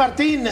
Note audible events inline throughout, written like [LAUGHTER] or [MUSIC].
Martín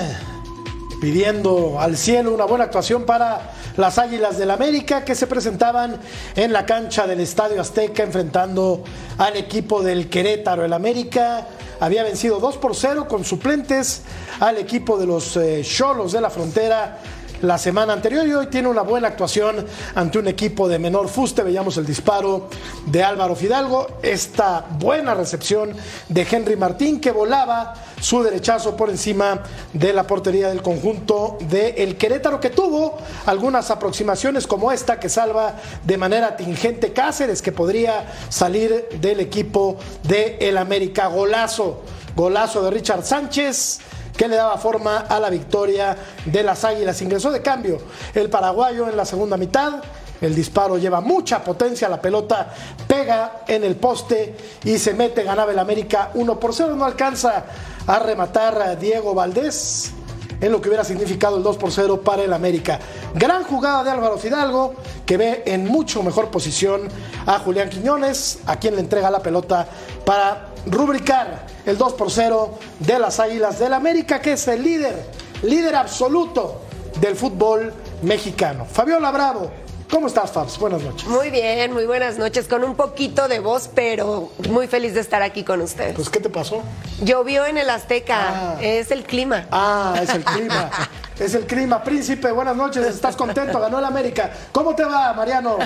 pidiendo al cielo una buena actuación para las Águilas del América que se presentaban en la cancha del Estadio Azteca enfrentando al equipo del Querétaro. El América había vencido 2 por 0 con suplentes al equipo de los eh, Cholos de la Frontera la semana anterior y hoy tiene una buena actuación ante un equipo de menor fuste. Veíamos el disparo de Álvaro Fidalgo, esta buena recepción de Henry Martín que volaba su derechazo por encima de la portería del conjunto de el Querétaro que tuvo algunas aproximaciones como esta que salva de manera tingente Cáceres que podría salir del equipo de el América golazo golazo de Richard Sánchez que le daba forma a la victoria de las Águilas. Ingresó de cambio el paraguayo en la segunda mitad. El disparo lleva mucha potencia, la pelota pega en el poste y se mete, ganaba el América 1 por 0. No alcanza a rematar a Diego Valdés en lo que hubiera significado el 2 por 0 para el América. Gran jugada de Álvaro Fidalgo, que ve en mucho mejor posición a Julián Quiñones, a quien le entrega la pelota para rubricar el 2 por 0 de las Águilas del América, que es el líder, líder absoluto del fútbol mexicano. Fabiola Bravo, ¿Cómo estás, Fabs? Buenas noches. Muy bien, muy buenas noches. Con un poquito de voz, pero muy feliz de estar aquí con ustedes. Pues, ¿qué te pasó? Llovió en el Azteca. Ah. Es el clima. Ah, es el clima. [LAUGHS] es el clima. Príncipe, buenas noches. ¿Estás contento? Ganó el América. ¿Cómo te va, Mariano?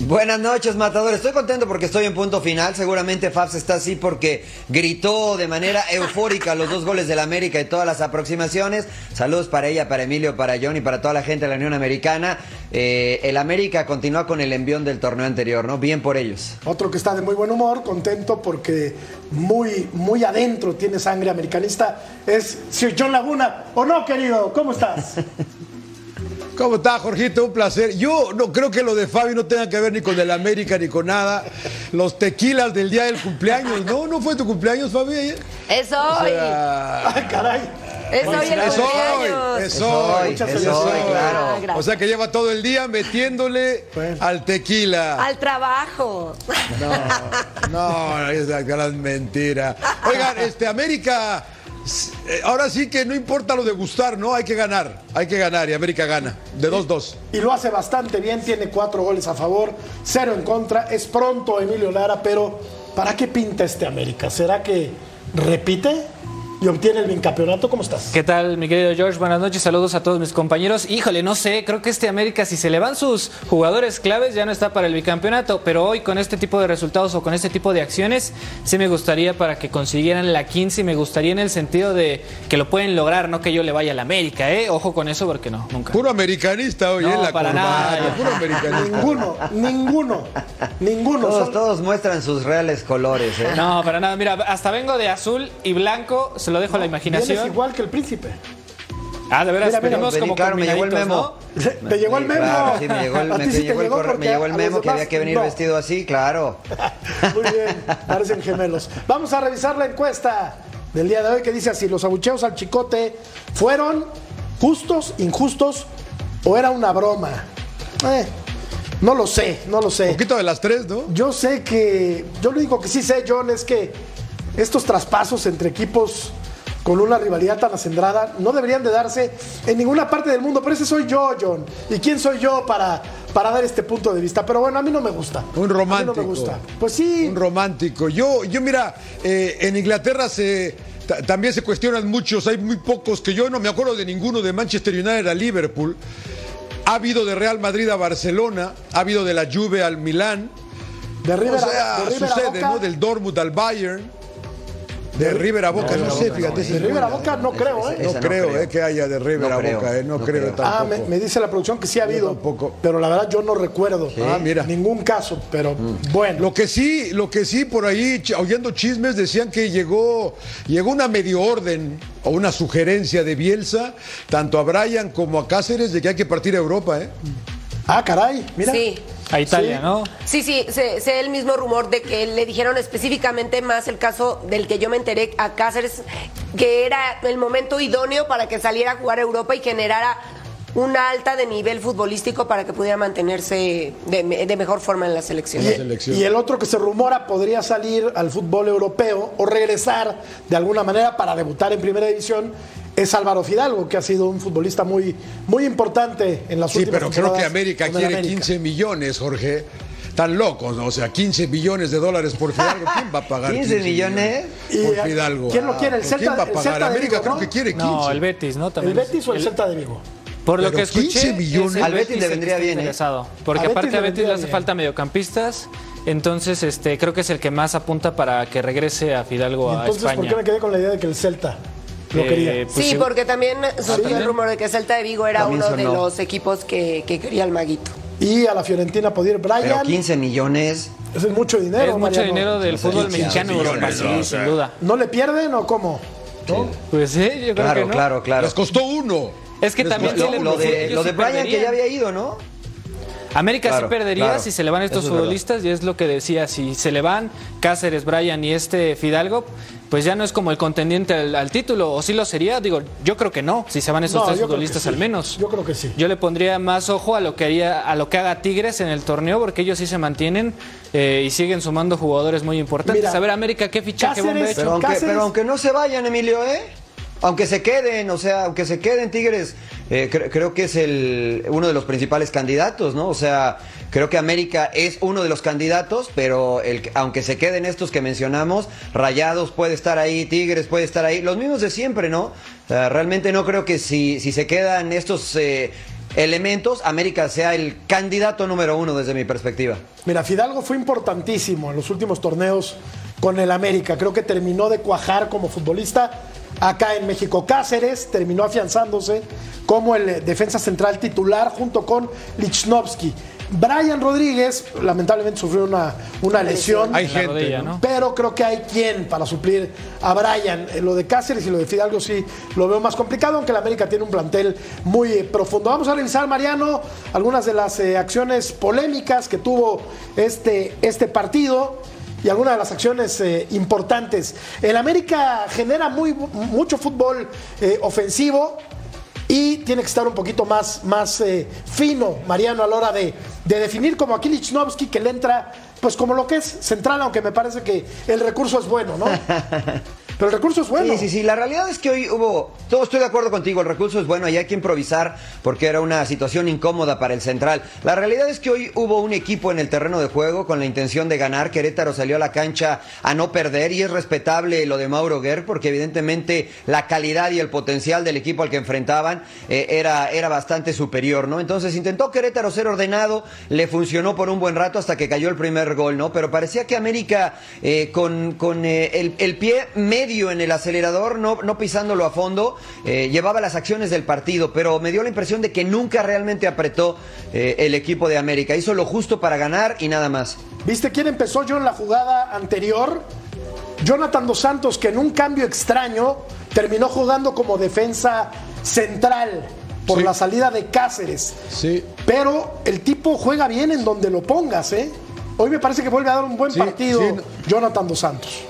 Bu- Buenas noches, Matador. Estoy contento porque estoy en punto final. Seguramente Fabs está así porque gritó de manera eufórica los dos goles del América y todas las aproximaciones. Saludos para ella, para Emilio, para John y para toda la gente de la Unión Americana. Eh, el América continúa con el envión del torneo anterior, ¿no? Bien por ellos. Otro que está de muy buen humor, contento porque muy, muy adentro tiene sangre americanista, es Sir John Laguna. ¿O no, querido? ¿Cómo estás? [LAUGHS] ¿Cómo está, Jorgito? Un placer. Yo no creo que lo de Fabi no tenga que ver ni con el América ni con nada. Los tequilas del día del cumpleaños. No, no fue tu cumpleaños, Fabi. ayer? Es hoy. O sea, Ay, caray. es hoy el es hoy, cumpleaños. es Es hoy, hoy. Muchas es felicidades. hoy, claro. Ah. O sea que lleva todo el día metiéndole Bueno. al tequila. Al trabajo. No, no, esa gran mentira. Oigan, este América, ahora sí que no importa lo de gustar, ¿no? Hay que ganar, hay que ganar y América gana. De 2-2. Y lo hace bastante bien, tiene cuatro goles a favor, cero en contra. Es pronto Emilio Lara, pero ¿para qué pinta este América? ¿Será que repite y obtiene el bicampeonato? ¿Cómo estás? ¿Qué tal, mi querido George? Buenas noches, saludos a todos mis compañeros. Híjole, no sé, creo que este América, si se le van sus jugadores claves, ya no está para el bicampeonato, pero hoy con este tipo de resultados o con este tipo de acciones, sí me gustaría para que consiguieran la 15 y me gustaría en el sentido de que lo pueden lograr, no que yo le vaya al América, ¿eh? Ojo con eso porque no, nunca. Puro americanista hoy, No, ¿eh? La para nada. Puro americanista. Ninguno, ninguno, ninguno. Todos, Son- todos muestran sus reales colores, ¿eh? No, para nada, mira, hasta vengo de azul y blanco, se lo dejo a la imaginación. igual que el príncipe. Ah, de veras, Mira, mira, venimos Vení, como claro, me llegó el memo. ¿no? [LAUGHS] Te llegó el memo. Claro, sí, me llegó el, [LAUGHS] me, ti sí te llegó el llegó correo- me porque llegó el memo que había que venir no. vestido así, claro. [LAUGHS] Muy bien, parecen gemelos. Vamos a revisar la encuesta del día de hoy que dice así, los abucheos al chicote fueron justos, injustos o era una broma. Eh, no lo sé, no lo sé. poquito de las tres, ¿no? Yo sé que, yo lo único que sí sé, John, es que estos traspasos entre equipos con una rivalidad tan acendrada no deberían de darse en ninguna parte del mundo, pero ese soy yo, John. ¿Y quién soy yo para, para dar este punto de vista? Pero bueno, a mí no me gusta. Un A mí romántico. no me gusta. Pues sí. Un romántico. Yo, yo mira, eh, en Inglaterra se ta- también se cuestionan muchos, hay muy pocos que yo no me acuerdo de ninguno de Manchester United a Liverpool. Ha habido de Real Madrid a Barcelona, ha habido de la Juve al Milán. De River, o sea, de River sucede, ¿no? Del Dortmund al Bayern. De River a Boca, no, sé, fíjate. si de River a Boca no creo, ¿eh? No creo, creo. eh, que haya de River No a creo, Boca, eh, no, no creo, creo. Ah, tampoco. me, me dice la producción que sí ha habido, tampoco. pero la verdad yo no recuerdo Ah, mira. ningún caso, pero bueno. Lo que sí, lo que sí por ahí oyendo chismes decían que llegó llegó una medio orden o una sugerencia de Bielsa tanto a Brian como a Cáceres de que hay que partir a Europa, ¿eh? Ah, caray, mira. Sí. A Italia, Sí. ¿no? Sí, sí, sé, sé el mismo rumor de que le dijeron específicamente más el caso del que yo me enteré a Cáceres, que era el momento idóneo para que saliera a jugar a Europa y generara una alta de nivel futbolístico para que pudiera mantenerse de, me- de mejor forma en la selección. la selección. Y el otro que se rumora podría salir al fútbol europeo o regresar de alguna manera para debutar en primera división es Álvaro Fidalgo, que ha sido un futbolista muy, muy importante en las Sí, últimas pero creo que América quiere América. 15 millones, Jorge. Tan locos, ¿no? O sea, 15 millones de dólares por Fidalgo. ¿Quién va a pagar 15 millones? Por eh, Fidalgo? ¿Quién lo quiere? El ¿Pero Celta- ¿Quién va a el pagar? América Vigo, creo ¿no? que quiere 15. No, el Betis, ¿no? ¿El También Betis o el el- Celta de Vigo? Por lo Pero que escuché, 15 millones. es el Al Betis le vendría bien, ¿eh? interesado. Porque A aparte a Betis le hace bien. falta mediocampistas. Entonces, este, creo que es el que más apunta para que regrese a Fidalgo Y a entonces, ¿por España. qué me quedé con la idea de que el Celta lo Eh, quería? pues sí, sí. porque también surgió el rumor de que Celta de Vigo era También uno de los equipos que, que quería el maguito. Y a la Fiorentina podía ir Pero Brian. 15 millones. Eso es mucho dinero. es mucho Mariano. dinero del fútbol 15 mexicano millones, Europa, sí, ¿no? Sin duda. ¿No le pierden o cómo? ¿No? Pues sí, yo creo Claro, que no. claro, claro. Les costó uno. Es que Les también costó Lo, de, lo de Brian, que ya había ido, ¿no? América Claro, sí perdería claro. si se le van estos es verdad. futbolistas y es lo que decía, si se le van Cáceres, Brian y este Fidalgo, pues ya no es como el contendiente al, al título, o sí lo sería, digo, yo creo que no, si se van esos No, tres futbolistas sí. al menos. Yo creo que sí. Yo le pondría más ojo a lo que haría, a lo que haga Tigres en el torneo, porque ellos sí se mantienen eh, y siguen sumando jugadores muy importantes. Mira, a ver, América, ¿qué fichaje bomba hecho? Pero aunque, pero aunque no se vayan, Emilio, ¿eh? Aunque se queden, o sea, aunque se queden Tigres, eh, cre- creo que es el uno de los principales candidatos, ¿no? O sea, creo que América es uno de los candidatos, pero aunque se queden estos que mencionamos, Rayados puede estar ahí, Tigres puede estar ahí, los mismos de siempre, ¿no? Realmente no creo que si, se quedan estos eh, elementos, América sea el candidato número uno desde mi perspectiva. Mira, Fidalgo fue importantísimo en los últimos torneos con el América. Creo que terminó de cuajar como futbolista acá en México. Cáceres terminó afianzándose como el defensa central titular junto con Lichnowsky. Brian Rodríguez lamentablemente sufrió una, una lesión. Hay La gente, rodilla, ¿no? ¿no? Pero creo que hay quien para suplir a Brian. Eh, Lo de Cáceres y lo de Fidalgo sí lo veo más complicado, aunque el América tiene un plantel muy eh, profundo. Vamos a revisar, Mariano, algunas de las eh, acciones polémicas que tuvo este, este partido y algunas de las acciones eh, importantes. El América genera muy, mucho fútbol eh, ofensivo. Y tiene que estar un poquito más, más eh, fino, Mariano, a la hora de, de definir como aquí Lichnowsky, que le entra, pues como lo que es central, aunque me parece que el recurso es bueno, ¿no? [LAUGHS] Pero el recurso es bueno. Sí, sí, sí. La realidad es que hoy hubo. Todo estoy de acuerdo contigo. El recurso es bueno y hay que improvisar porque era una situación incómoda para el central. La realidad es que hoy hubo un equipo en el terreno de juego con la intención de ganar. Querétaro salió a la cancha a no perder y es respetable lo de Mauro Guerr porque evidentemente la calidad y el potencial del equipo al que enfrentaban eh, era, era bastante superior, ¿no? Entonces intentó Querétaro ser ordenado, le funcionó por un buen rato hasta que cayó el primer gol, ¿no? Pero parecía que América eh, con, con eh, el, el pie medio en el acelerador, no, no pisándolo a fondo, eh, llevaba las acciones del partido, pero me dio la impresión de que nunca realmente apretó eh, el equipo de América. Hizo lo justo para ganar y nada más. ¿Viste quién empezó yo en la jugada anterior? Jonathan Dos Santos, que en un cambio extraño terminó jugando como defensa central por Sí. la salida de Cáceres. Sí. Pero el tipo juega bien en donde lo pongas, ¿eh? Hoy me parece que vuelve a dar un buen Sí, partido sí, Jonathan Dos Santos.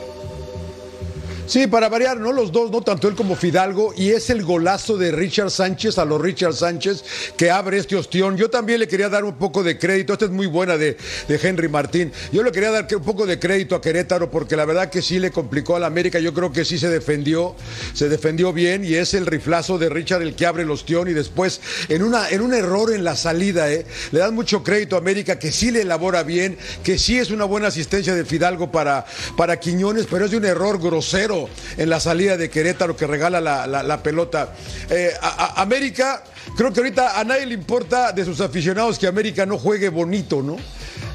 Sí, para variar, ¿no? Los dos, no tanto él como Fidalgo, y es el golazo de Richard Sánchez a los Richard Sánchez que abre este ostión. Yo también le quería dar un poco de crédito, esta es muy buena de, de Henry Martín. Yo le quería dar un poco de crédito a Querétaro porque la verdad que sí le complicó a la América. Yo creo que sí se defendió, se defendió bien y es el riflazo de Richard el que abre el ostión y después en, una, en un error en la salida, ¿eh? Le dan mucho crédito a América que sí le elabora bien, que sí es una buena asistencia de Fidalgo para, para Quiñones, pero es de un error grosero en la salida de Querétaro que regala la, pelota. Eh, a- América, creo que ahorita a nadie le importa de sus aficionados que América no juegue bonito, ¿no?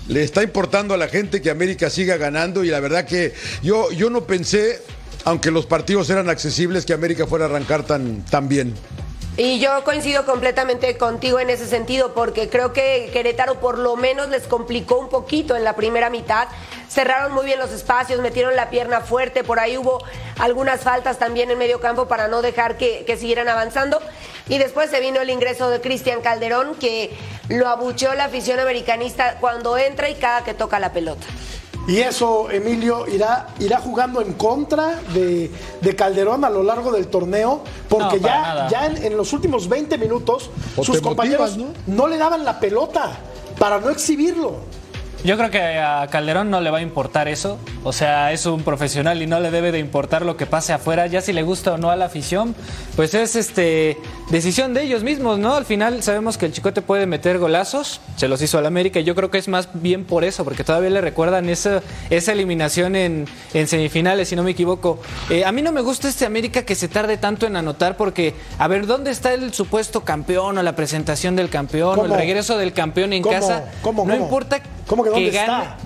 Le está importando a la gente que América siga ganando y la verdad que yo, yo no pensé, aunque los partidos eran accesibles, que América fuera a arrancar tan, tan bien. Y yo coincido completamente contigo en ese sentido, porque creo que Querétaro por lo menos les complicó un poquito en la primera mitad. Cerraron muy bien los espacios, metieron la pierna fuerte, por ahí hubo algunas faltas también en medio campo para no dejar que, que siguieran avanzando. Y después se vino el ingreso de Cristian Calderón, que lo abucheó la afición americanista cuando entra y cada que toca la pelota. Y eso, Emilio, irá, irá jugando en contra de, de Calderón a lo largo del torneo, porque No, ya, ya en, en los últimos 20 minutos O sus compañeros motivas, ¿no? le daban la pelota para no exhibirlo. Yo creo que a Calderón no le va a importar eso. O sea, es un profesional y no le debe de importar lo que pase afuera. Ya si le gusta o no a la afición, pues es este decisión de ellos mismos, ¿no? Al final sabemos que el Chicote puede meter golazos. Se los hizo al América y yo creo que es más bien por eso, porque todavía le recuerdan esa, esa eliminación en, en semifinales, si no me equivoco. Eh, a mí no me gusta este América que se tarde tanto en anotar porque, a ver, ¿dónde está el supuesto campeón o la presentación del campeón o el regreso del campeón en ¿Cómo? casa? ¿Cómo? no importa ¿Cómo que dónde gane. está?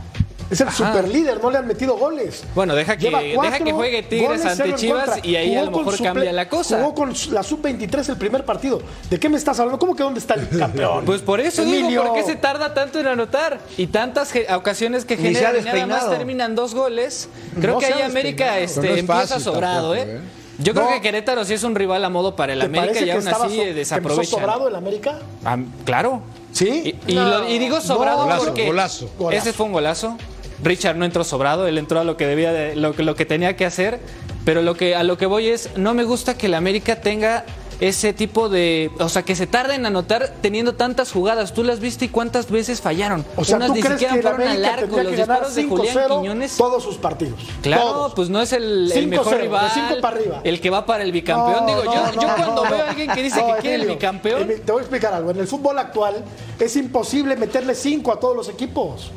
Es el superlíder, no le han metido goles. Bueno, deja que- deja que juegue Tigres ante Chivas y ahí a lo mejor cambia la cosa. Jugó con la sub-23 el primer partido. ¿De qué me estás hablando? ¿Cómo que dónde está el campeón? Pues por eso Emilio. digo, ¿por qué se tarda tanto en anotar? Y tantas ocasiones que generan y nada más terminan dos goles. Creo No que ahí América este, Pero no es empieza sobrado, tampoco, ¿eh? ¿eh? Yo creo que Querétaro sí es un rival a modo para el ¿Te América y aún así so- desaprovecha. sobrado el América? claro. ¿Sí? Y, y lo- y digo sobrado Golazo, porque golazo. Golazo. ese fue un golazo. Richard no entró sobrado, él entró a lo que debía de, lo, que- lo que tenía que hacer, pero lo que a lo que voy es no me gusta que el América tenga ese tipo de, o sea, que se tarde en anotar teniendo tantas jugadas. Tú las viste y cuántas veces fallaron. O sea, Unas ¿tú ni crees siquiera que fueron al arco, los disparos de Julián 5-0 Quiñones. todos sus partidos? Claro, Todos. pues no es el, el 5-0, mejor rival. cinco para arriba. El que va para el bicampeón. No, Digo, no, yo, no, yo no, cuando veo a alguien que dice que quiere el bicampeón. Te voy a explicar algo. En el fútbol actual es imposible meterle 5 a todos los equipos.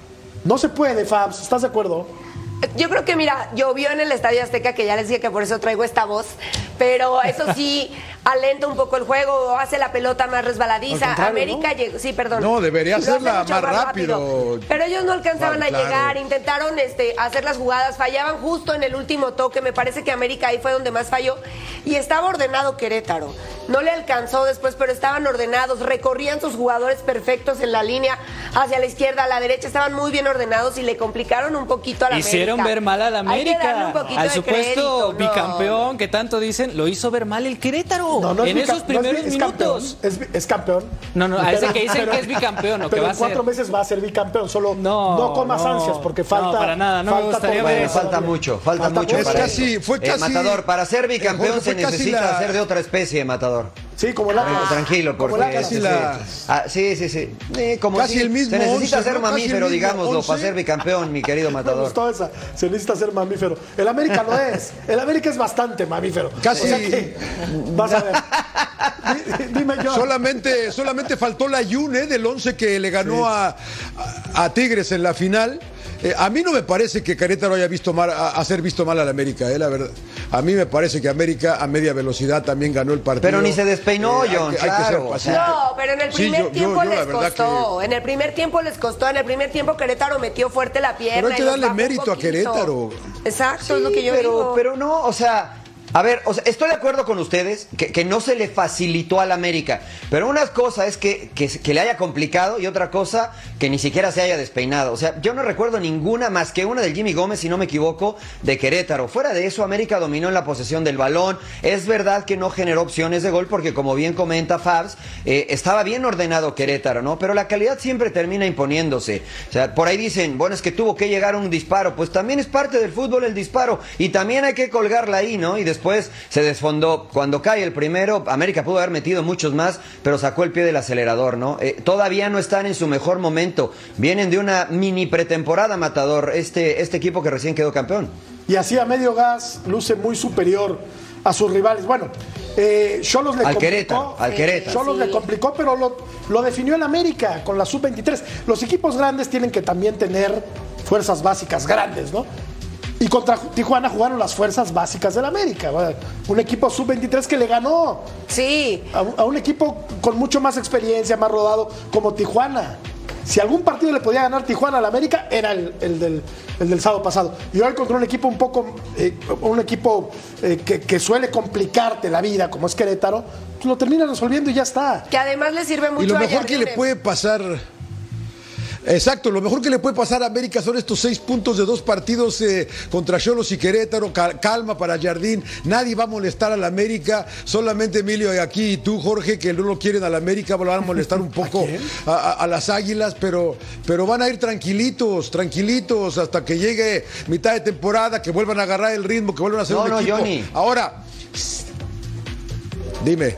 No se puede, Fabs. ¿Estás de acuerdo? Yo creo que, mira, llovió en el Estadio Azteca, que ya les dije que por eso traigo esta voz, pero eso sí [LAUGHS] alenta un poco el juego, hace la pelota más resbaladiza. América ¿no? llegó, sí, perdón. No, debería hacerla más rápido. Pero ellos no alcanzaban Claro, a claro. llegar, intentaron este, hacer las jugadas, fallaban justo en el último toque, me parece que América ahí fue donde más falló, y estaba ordenado Querétaro. No le alcanzó después, pero estaban ordenados, recorrían sus jugadores perfectos en la línea, hacia la izquierda, a la derecha, estaban muy bien ordenados y le complicaron un poquito a la Hicieron América. ver mal a la Hay que darle América. un poquito Al de supuesto crédito, no. bicampeón que tanto dicen, lo hizo ver mal el Querétaro. No, no en esos no es primeros es campeón, minutos. es, campeón. No, no, a ese que dicen que es bicampeón, o que pero va en a cuatro ser. meses va a ser bicampeón. Solo No, no, comas no, ansias porque no, falta. para nada, no me falta gustaría torneo ver eso. falta mucho, falta, mucho Es para casi- eso. fue Eh, casi- Matador, para ser bicampeón se necesita la- ser de otra especie, Matador. Sí, como la Eh, tranquilo, como porque la- Casi sí, la- sí. Ah, sí, sí, sí. Eh, como Casi si- el mismo Se necesita once, ser mamífero, digámoslo, once. para ser bicampeón, mi querido [LAUGHS] Me Matador. gustó esa. Se necesita ser mamífero. El América no es. El América es bastante mamífero. Casi- O sea que, vas a ver. Di- [LAUGHS] Dime yo. Solamente, solamente faltó la Yune del 11 que le ganó a, a- a Tigres en la final. Eh, a mí no me parece que Querétaro haya visto mal, a, hacer visto mal a la América, eh, la verdad. A mí me parece que América a media velocidad también ganó el partido. Pero ni se despeinó, hay que- John, hay que ser paciente. No, pero en el primer yo- tiempo yo les costó. En el primer tiempo les costó. En el primer tiempo Querétaro metió fuerte la pierna. Pero hay que darle mérito a. Querétaro. Exacto, es lo que yo pero, digo. pero no, o sea, a ver, o sea, estoy de acuerdo con ustedes que, no se le facilitó al América, pero una cosa es que, que, que le haya complicado y otra cosa que ni siquiera se haya despeinado. O sea, yo no recuerdo ninguna más que una del Jimmy Gómez, si no me equivoco, de Querétaro. Fuera de eso, América dominó en la posesión del balón. Es verdad que no generó opciones de gol porque, como bien comenta Fabs, eh, estaba bien ordenado Querétaro, ¿no? Pero la calidad siempre termina imponiéndose. O sea, por ahí dicen, bueno, es que tuvo que llegar un disparo. Pues también es parte del fútbol el disparo. Y también hay que colgarla ahí, ¿no? Y después se desfondó. Cuando cae el primero, América pudo haber metido muchos más, pero sacó el pie del acelerador, ¿no? Eh, todavía no están en su mejor momento. Vienen de una mini pretemporada, Matador, este, este equipo que recién quedó campeón. Y así a medio gas luce muy superior a sus rivales. Bueno, eh, Cholos le Al complicó. Querétaro, al Querétaro. Cholos Sí. le complicó, pero lo, lo definió el América con la sub-23. Los equipos grandes tienen que también tener fuerzas básicas grandes, ¿no? Y contra Tijuana jugaron las fuerzas básicas del América. Un equipo sub-23 que le ganó Sí. a un, a un equipo con mucho más experiencia, más rodado, como Tijuana. Si algún partido le podía ganar Tijuana al América, era el, el del, el del sábado pasado. Y hoy contra un equipo un poco, eh, un equipo eh, que, que suele complicarte la vida, como es Querétaro, pues lo termina resolviendo y ya está. Que además le sirve mucho Y lo a mejor que le puede pasar. Exacto, lo mejor que le puede pasar a América son estos seis puntos de dos partidos eh, contra Cholos y Querétaro. Cal- calma para Jardín, nadie va a molestar a la América, solamente Emilio y aquí y tú, Jorge, que no lo quieren a la América, van a molestar un [LAUGHS] poco quién? a, a- a las águilas, pero, pero van a ir tranquilitos, tranquilitos, hasta que llegue mitad de temporada, que vuelvan a agarrar el ritmo, que vuelvan a hacer No, un no, equipo. Johnny. Ahora, dime.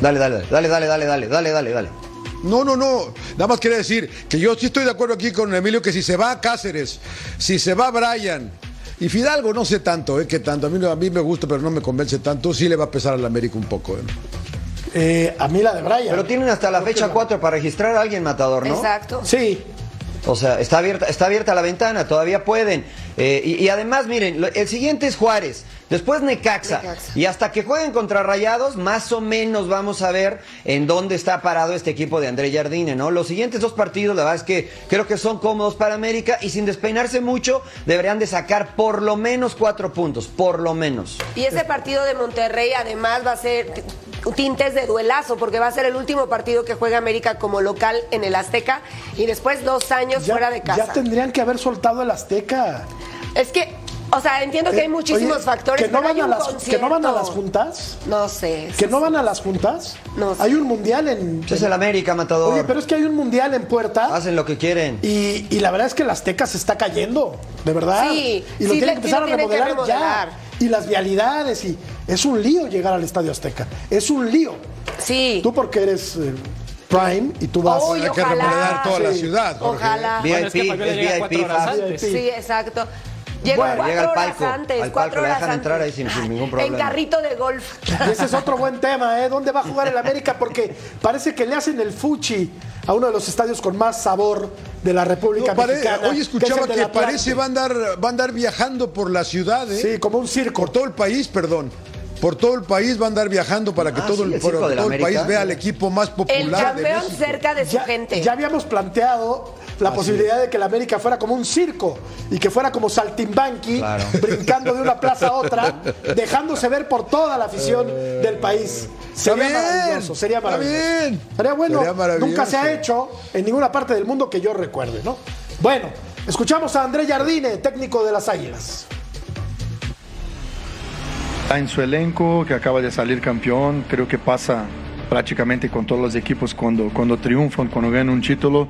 Dale, dale, dale, dale, dale, dale, dale, dale, dale. No, no, no. Nada más quería decir que yo sí estoy de acuerdo aquí con Emilio que si se va Cáceres, si se va Brian y Fidalgo, no sé tanto, ¿eh? Que tanto. A mí, a mí me gusta, pero no me convence tanto. Sí le va a pesar al América un poco, ¿eh? Eh, a mí la de Brian. Pero tienen hasta la fecha no. 4 para registrar a alguien matador, ¿no? Exacto. Sí, O sea, está abierta, está abierta la ventana, todavía pueden. Eh, y, y además, miren, lo- el siguiente es Juárez, después Necaxa, Necaxa. Y hasta que jueguen contra Rayados, más o menos vamos a ver en dónde está parado este equipo de André Jardine, ¿no? Los siguientes dos partidos, la verdad es que creo que son cómodos para América y sin despeinarse mucho, deberían de sacar por lo menos cuatro puntos, por lo menos. Y ese partido de Monterrey además va a ser tintes de duelazo, porque va a ser el último partido que juega América como local en el Azteca y después dos años ya, fuera de casa. ya tendrían que haber soltado el Azteca. Es que, o sea, entiendo que hay Eh, muchísimos oye, factores. Que no, pero hay van a las, que no van a las juntas. No sé. Que no van a las juntas. No sé. Hay un mundial en. Ese es el América, matador. Oye, pero es que hay un mundial en puerta. Hacen lo que quieren. Y, y la verdad es que el Azteca se está cayendo, de verdad. Sí, y lo sí tienen que empezar sí a remodelar, remodelar. ya. Y las vialidades, y es un lío llegar al Estadio Azteca. Es un lío. Sí. Tú porque eres eh, Prime y tú vas. Uy, Hay que remodelar toda la ciudad. Jorge. Ojalá. VIP, Bueno, es que Fabiola es llega cuatro VIP. Sí, exacto. Llega Bueno, cuatro llega al horas palco. antes, Al cuatro palco horas dejan entrar ahí sin- sin ningún En problema. carrito de golf. Y ese es otro buen tema, ¿eh? ¿Dónde va a jugar el América? Porque parece que le hacen el fuchi a uno de los estadios con más sabor de la República No, pare- Mexicana. hoy que es escuchaba el del que, parece va a, andar, va a andar viajando por la ciudad, ¿eh? Sí, como un circo. Por todo el país, perdón. Por todo el país va a andar viajando para que Ah, todo, sí, el, el de todo el país vea al equipo más El popular de campeón México. cerca de su ya, gente. ya habíamos planteado la posibilidad de que la América fuera como un circo y que fuera como Saltimbanqui, Claro. [LAUGHS] brincando de una plaza a otra, [LAUGHS] dejándose ver por toda la afición del país. Sería bien, maravilloso, sería maravilloso. bien. Sería bueno, Sería maravilloso. nunca se ha hecho en ninguna parte del mundo que yo recuerde, ¿no? Bueno, escuchamos a André Jardine, técnico de las Águilas. Está en su elenco, que acaba de salir campeón, creo que pasa prácticamente con todos los equipos cuando, cuando triunfan, cuando ganan un título,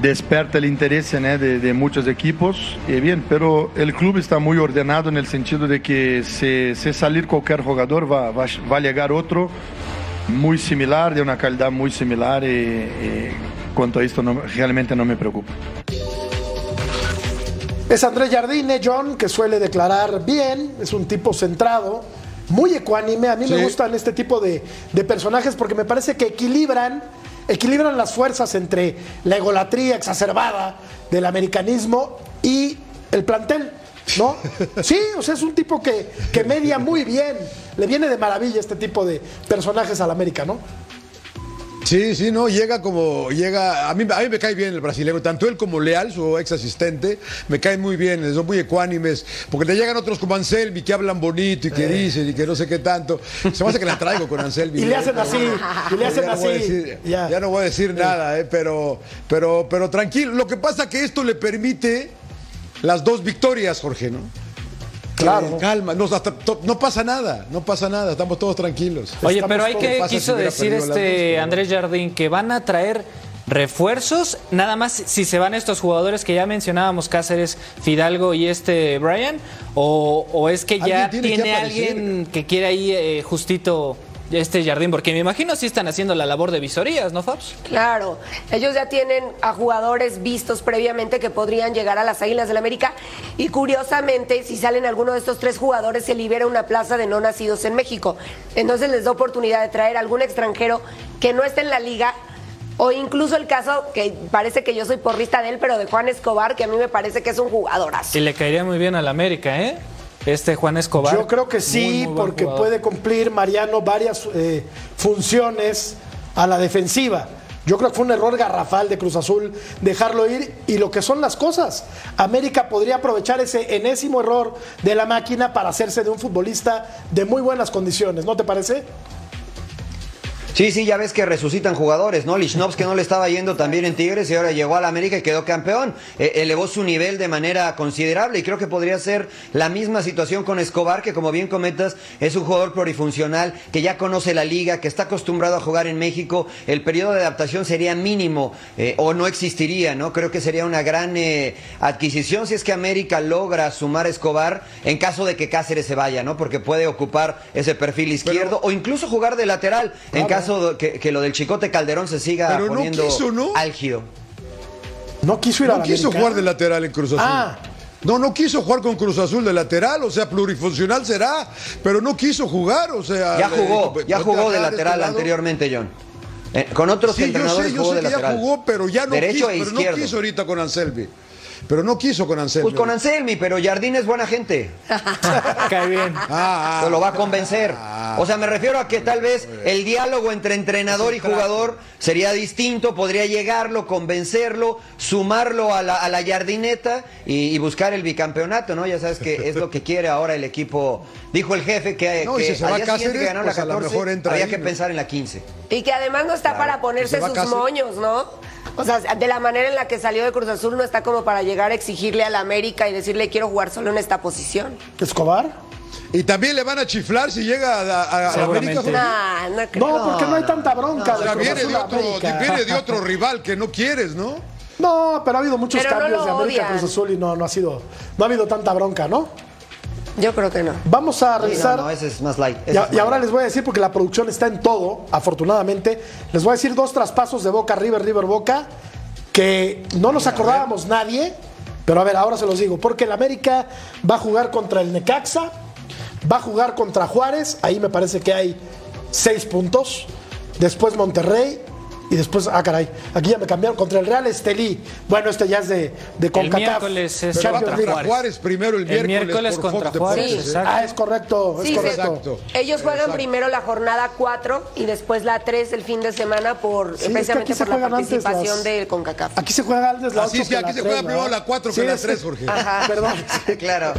desperta el interés ¿no? de, de muchos equipos. Y bien, pero el club está muy ordenado en el sentido de que si, si salir cualquier jugador va, va, va a llegar otro muy similar, de una calidad muy similar y, y cuanto a esto no, realmente no me preocupa. Es Andrés Jardine, John, que suele declarar bien, es un tipo centrado, muy ecuánime. A mí me gustan este tipo de, de personajes porque me parece que equilibran, equilibran las fuerzas entre la egolatría exacerbada del americanismo y el plantel. ¿No? [LAUGHS] Sí, o sea, es un tipo que, que media muy bien. Le viene de maravilla este tipo de personajes al América, ¿no? Sí, sí, no, llega como, llega, a mí, a mí me cae bien el brasileño, tanto él como Leal, su ex asistente, me caen muy bien, son muy ecuánimes, porque te llegan otros como Anselmi que hablan bonito y que dicen y que no sé qué tanto. Se me hace que la traigo con Anselmi. [LAUGHS] Y le ¿eh? hacen así, y le hacen Ya no así. decir- Ya. ya no voy a decir nada, eh, pero, pero, pero tranquilo. Lo que pasa que esto le permite las dos victorias, Jorge, ¿no? Claro. Calma, no, hasta- to- no pasa nada, no pasa nada, estamos todos tranquilos. Oye, Estamos pero hay que si quiso decir este dos, Andrés Jardín que van a traer refuerzos, nada más si se van estos jugadores que ya mencionábamos, Cáceres, Fidalgo y este Brian, o, o es que ya tiene que alguien que quiere ahí eh, justito este Jardín, porque me imagino si están haciendo la labor de visorías, ¿no, Fabs? Claro, ellos ya tienen a jugadores vistos previamente que podrían llegar a las Águilas del América y curiosamente si salen alguno de estos tres jugadores se libera una plaza de no nacidos en México. Entonces les da oportunidad de traer algún extranjero que no esté en la liga o incluso el caso que parece que yo soy porrista de él, pero de Juan Escobar, que a mí me parece que es un jugadorazo. Y le caería muy bien al América, ¿eh? Este Juan Escobar. Yo creo que sí, muy porque jugador. puede cumplir Mariano varias eh, funciones a la defensiva. Yo creo que fue un error garrafal de Cruz Azul dejarlo ir y lo que son las cosas. América podría aprovechar ese enésimo error de la máquina para hacerse de un futbolista de muy buenas condiciones, ¿no te parece? Sí, sí, ya ves que resucitan jugadores, ¿no? Lichnowsky que no le estaba yendo también en Tigres y ahora llegó a la América y quedó campeón. Eh, elevó su nivel de manera considerable y creo que podría ser la misma situación con Escobar, que como bien comentas, es un jugador plurifuncional, que ya conoce la liga, que está acostumbrado a jugar en México. El periodo de adaptación sería mínimo eh, o no existiría, ¿no? Creo que sería una gran eh, adquisición si es que América logra sumar a Escobar en caso de que Cáceres se vaya, ¿no? Porque puede ocupar ese perfil izquierdo o incluso jugar de lateral en caso que, que lo del Chicote Calderón se siga Pero no poniendo quiso, ¿no? álgido. No quiso ir a No la quiso América. jugar de lateral en Cruz Azul. Ah. No, no quiso jugar con Cruz Azul de lateral, o sea, plurifuncional será, pero no quiso jugar, o sea. Ya jugó, eh, ya jugó de lateral este lado. anteriormente, John. Eh, con otros Sí, yo entrenadores sé, yo jugó sé de que ya lateral. jugó, pero ya no Derecho quiso, e pero no quiso ahorita con Anselmi. Pero no quiso con Anselmi. Pues con Anselmi, pero Jardín es buena gente. [LAUGHS] Cae bien. Ah, ah. Se lo va a convencer. O sea, me refiero a que tal vez el diálogo entre entrenador y jugador sería distinto, podría llegarlo, convencerlo, sumarlo a la, a la jardineta y, y buscar el bicampeonato, ¿no? Ya sabes que es lo que [LAUGHS] quiere ahora el equipo. Dijo el jefe que, No, que si se va al día siguiente Cáceres, que pues la a lo 14, mejor entra había ahí, que ¿no? pensar en la 15. Y que además no está para ponerse sus moños, ¿no? O sea, de la manera en la que salió de Cruz Azul no está como para llegar a exigirle a la América y decirle quiero jugar solo en esta posición. Escobar. Y también le van a chiflar si llega a, a-. América. Nah, no creo. No, porque no hay tanta bronca O de sea, viene Azul de, a otro, viene de otro rival que no quieres, ¿no? No, pero ha habido muchos Pero no cambios de América a odian. Cruz Azul y no, no ha sido, no ha habido tanta bronca, ¿no? Yo creo que no. Vamos a Sí, revisar. no, no, ese es más light. ese Y, ahora light. les voy a decir, porque la producción está en todo, afortunadamente, les voy a decir dos traspasos de Boca River, River Boca, que no nos acordábamos nadie, pero a ver, ahora se los digo, porque el América va a jugar contra el Necaxa, va a jugar contra Juárez, ahí me parece que hay seis puntos, después Monterrey. Y después, ah, caray, aquí ya me cambiaron contra el Real Estelí. Bueno, este ya es de, de CONCACAF. miércoles es Pero contra. Juárez. Juárez primero el El miércoles. miércoles por contra Fox Juárez, Deportes, ¿eh? exacto. Ah, es correcto, es Sí, correcto. Exacto. Ellos juegan Exacto. primero la jornada 4 y después la 3 el fin de semana por Sí, es que precisamente aquí se por la juegan antes participación las- del CONCACAF. Aquí se juega antes la Así 8 sí, que aquí la se 3, juega primero ¿no? la 4 Sí, que la es 3, Jorge. [LAUGHS] Perdón. Claro.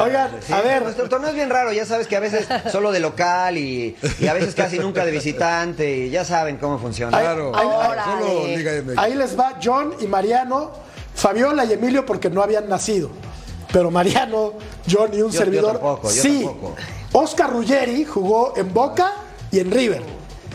Oigan, Sí, a ver, Nuestro torneo es bien raro, ya sabes que a veces solo de local y, y a veces casi nunca de visitante y ya saben cómo funciona. Claro. Ay, ay, Órale. Solo Liga MX. ahí les va John y Mariano, Fabiola y Emilio porque no habían nacido. Pero Mariano, John y un Yo- yo servidor. tampoco, yo sí. tampoco. Oscar Ruggeri jugó en Boca y en River.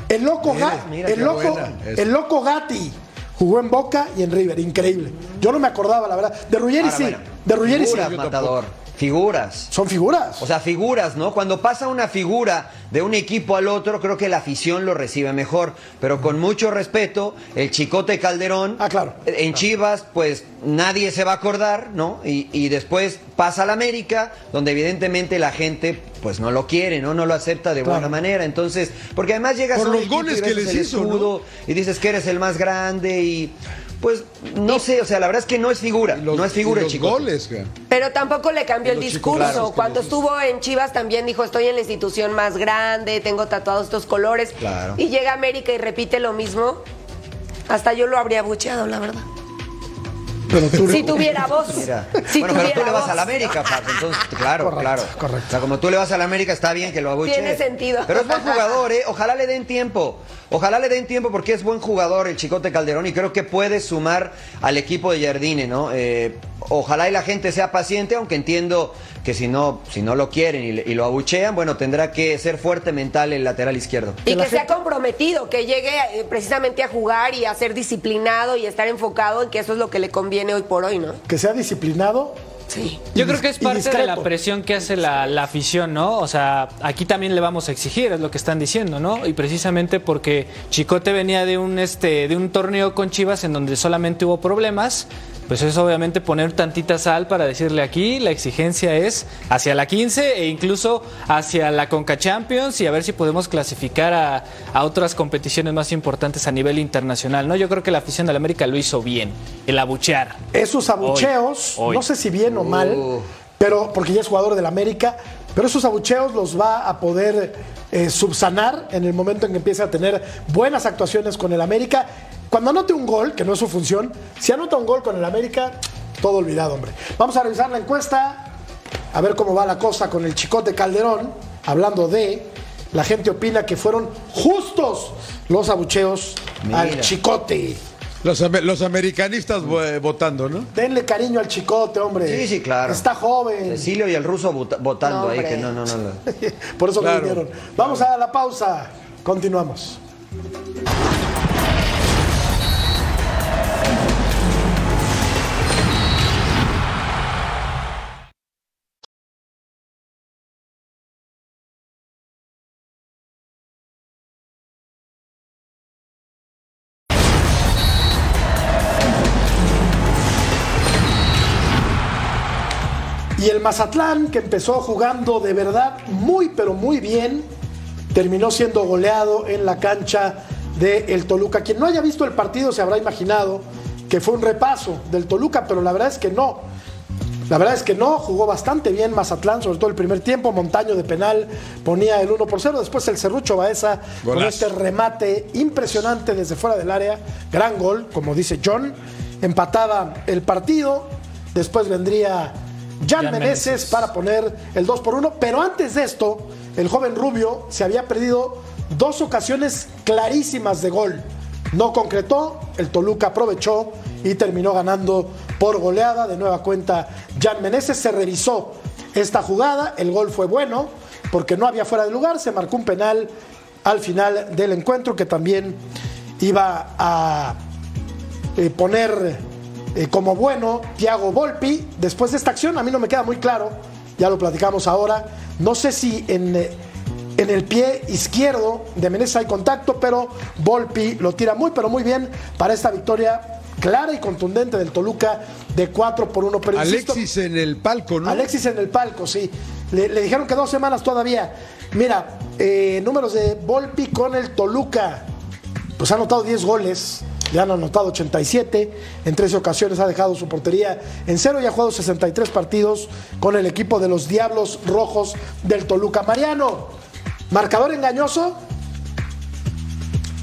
El loco, Mira, Ga- mira el loco, el Gatti jugó en Boca y en River. Increíble. Yo no me acordaba, la verdad. De Ruggeri Ahora, sí. bueno, de Ruggeri sí. matador. Figuras. Son figuras. O sea, figuras, ¿no? Cuando pasa una figura de un equipo al otro, creo que la afición lo recibe mejor. Pero con mucho respeto, el Chicote Calderón. Ah, claro. En Chivas, pues nadie se va a acordar, ¿no? Y, y después pasa al América, donde evidentemente la gente, pues no lo quiere, ¿no? No lo acepta de Claro. buena manera. Entonces, porque además llegas Por a un los goles que les hizo, escudo y dices que eres el más grande y. Pues no sé, o sea, la verdad es que no es figura, los- no es figura el los goles. Pero tampoco le cambió el discurso. Cuando estuvo en Chivas también dijo, estoy en la institución más grande, tengo tatuados estos colores. Claro. Y llega a América y repite lo mismo. Hasta yo lo habría bucheado, la verdad. Pero tú- Si tuviera voz. [LAUGHS] Mira. Si bueno, pero tú tuviera le vas a la América, Fab, entonces, [LAUGHS] claro, Correcto, claro. correcto. O sea, como tú le vas a la América, está bien que lo abuche. Tiene sentido. Pero es buen jugador, ¿eh? Ojalá le den tiempo. Ojalá le den tiempo porque es buen jugador el Chicote Calderón y creo que puede sumar al equipo de Jardine, ¿no? Eh, ojalá y la gente sea paciente, aunque entiendo que si no, si no lo quieren y, y lo abuchean, bueno, tendrá que ser fuerte mental el lateral izquierdo. Y que sea comprometido, que llegue eh, precisamente a jugar y a ser disciplinado y estar enfocado en que eso es lo que le conviene hoy por hoy, ¿no? que sea disciplinado. Sí. Yo creo que es parte de la presión que hace la, la afición, ¿no? O sea, aquí también le vamos a exigir, es lo que están diciendo, ¿no? Y precisamente porque Chicote venía de un este de un torneo con Chivas en donde solamente hubo problemas, pues es obviamente poner tantita sal para decirle aquí la exigencia es hacia la 15 e incluso hacia la Conca Champions y a ver si podemos clasificar a, a otras competiciones más importantes a nivel internacional, ¿no? Yo creo que la afición del América lo hizo bien, el abuchear. Esos abucheos, Hoy, hoy. no sé si bien o mal, Uh. pero porque ya es jugador del América, pero esos abucheos los va a poder eh, subsanar en el momento en que empiece a tener buenas actuaciones con el América. Cuando anote un gol, que no es su función, si anota un gol con el América, todo olvidado, hombre. Vamos a revisar la encuesta, a ver cómo va la cosa con el Chicote Calderón, hablando de la gente opina que fueron justos los abucheos al chicote. Los, ame- los americanistas eh, votando, ¿no? Denle cariño al chicote, hombre. Sí, sí, claro. Está joven. Cecilio y el ruso vota- votando No, ahí, que no, no, no. no. [LAUGHS] Por eso Claro. lo vinieron. Vamos a la pausa. Continuamos. El Mazatlán, que empezó jugando de verdad muy, pero muy bien, terminó siendo goleado en la cancha del Toluca. Quien no haya visto el partido se habrá imaginado que fue un repaso del Toluca, pero la verdad es que no. La verdad es que no, jugó bastante bien Mazatlán, sobre todo el primer tiempo. Montaño de penal ponía el 1 por 0. Después el Cerrucho Baeza con este remate impresionante desde fuera del área. Gran gol, como dice John. Empataba el partido. Después vendría Jan, Jan Meneses Meneses. para poner el 2 por 1. Pero antes de esto, el joven Rubio se había perdido dos ocasiones clarísimas de gol. No concretó, el Toluca aprovechó y terminó ganando por goleada. De nueva cuenta, Jan Meneses se revisó esta jugada. El gol fue bueno porque no había fuera de lugar. Se marcó un penal al final del encuentro que también iba a eh, poner eh, como bueno Thiago Volpi. Después de esta acción, a mí no me queda muy claro, ya lo platicamos ahora. No sé si en, eh, en el pie izquierdo de Menezes hay contacto, pero Volpi lo tira muy, pero muy bien para esta victoria clara y contundente del Toluca de 4 por 1. Pero insisto, Alexis en el palco, ¿no? Alexis en el palco, sí. Le, le dijeron que dos semanas todavía. Mira, eh, números de Volpi con el Toluca. Pues ha anotado 10 goles, le han anotado 87. En 13 ocasiones ha dejado su portería en cero y ha jugado 63 partidos con el equipo de los Diablos Rojos del Toluca. Mariano, marcador engañoso.